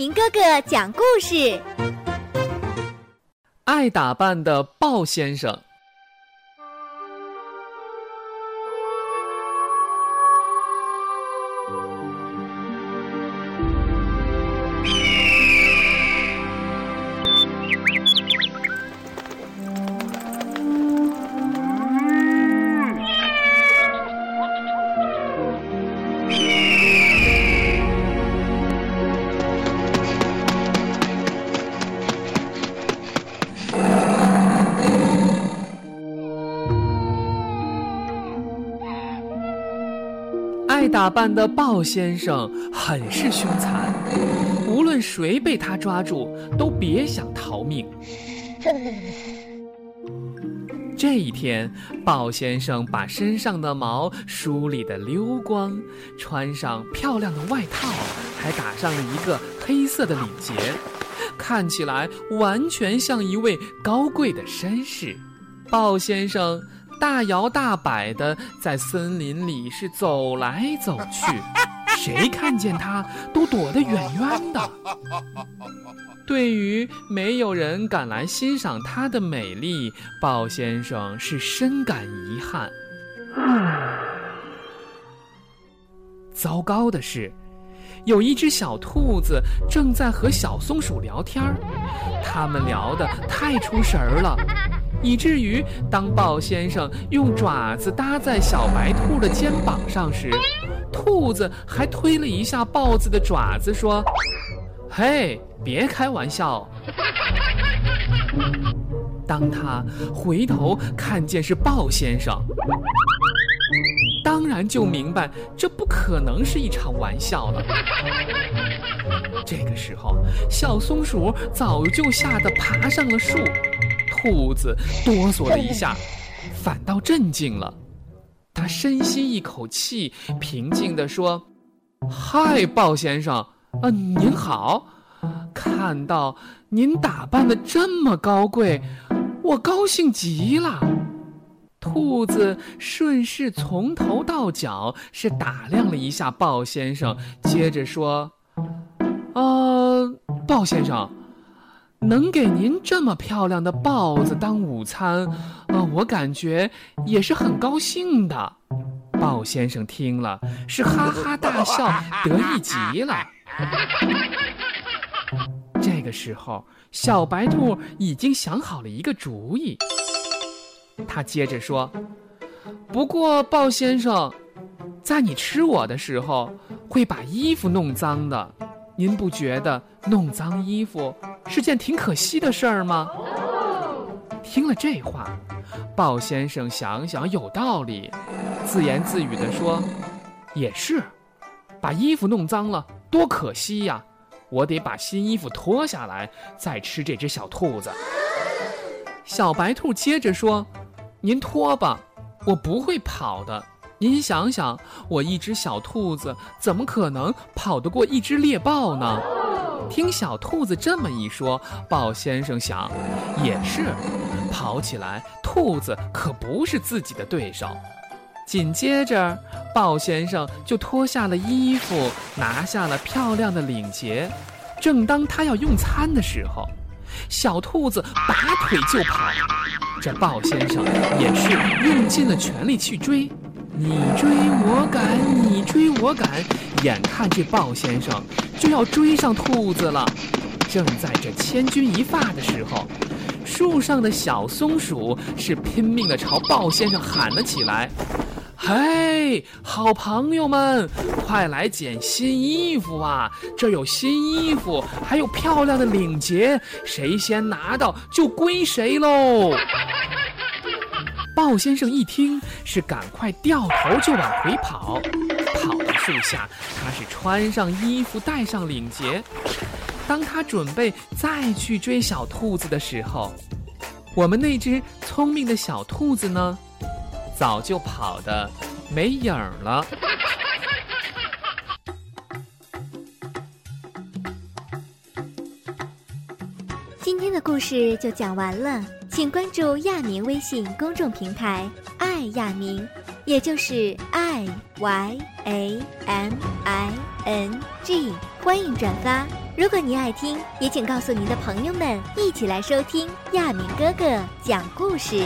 明哥哥讲故事。爱打扮的鲍先生。爱打扮的鲍先生很是凶残，无论谁被他抓住，都别想逃命。这一天，鲍先生把身上的毛梳理得溜光，穿上漂亮的外套，还打上了一个黑色的领结，看起来完全像一位高贵的绅士。鲍先生。大摇大摆的在森林里是走来走去，谁看见它都躲得远远的。对于没有人敢来欣赏它的美丽，豹先生是深感遗憾。糟糕的是，有一只小兔子正在和小松鼠聊天儿，他们聊得太出神儿了。以至于当豹先生用爪子搭在小白兔的肩膀上时，兔子还推了一下豹子的爪子，说：“嘿，别开玩笑。”当他回头看见是豹先生，当然就明白这不可能是一场玩笑了。这个时候，小松鼠早就吓得爬上了树。兔子哆嗦了一下，反倒镇静了。他深吸一口气，平静地说：“嗨，鲍先生，啊，您好！看到您打扮的这么高贵，我高兴极了。”兔子顺势从头到脚是打量了一下鲍先生，接着说：“呃，鲍先生。”能给您这么漂亮的豹子当午餐，呃，我感觉也是很高兴的。豹先生听了是哈哈大笑，得意极了。这个时候，小白兔已经想好了一个主意。他接着说：“不过，豹先生，在你吃我的时候，会把衣服弄脏的。您不觉得弄脏衣服？”是件挺可惜的事儿吗？听了这话，豹先生想想有道理，自言自语地说：“也是，把衣服弄脏了多可惜呀！我得把新衣服脱下来再吃这只小兔子。”小白兔接着说：“您脱吧，我不会跑的。您想想，我一只小兔子怎么可能跑得过一只猎豹呢？”听小兔子这么一说，豹先生想，也是，跑起来兔子可不是自己的对手。紧接着，豹先生就脱下了衣服，拿下了漂亮的领结。正当他要用餐的时候，小兔子拔腿就跑，这豹先生也是用尽了全力去追。你追我赶，你追我赶，眼看这豹先生就要追上兔子了。正在这千钧一发的时候，树上的小松鼠是拼命地朝豹先生喊了起来：“嘿，好朋友们，快来捡新衣服啊！这有新衣服，还有漂亮的领结，谁先拿到就归谁喽！”豹先生一听，是赶快掉头就往回跑。跑到树下，他是穿上衣服，戴上领结。当他准备再去追小兔子的时候，我们那只聪明的小兔子呢，早就跑得没影儿了。今天的故事就讲完了。请关注亚明微信公众平台“爱亚明”，也就是 “i y a m i n g”。欢迎转发。如果你爱听，也请告诉您的朋友们，一起来收听亚明哥哥讲故事。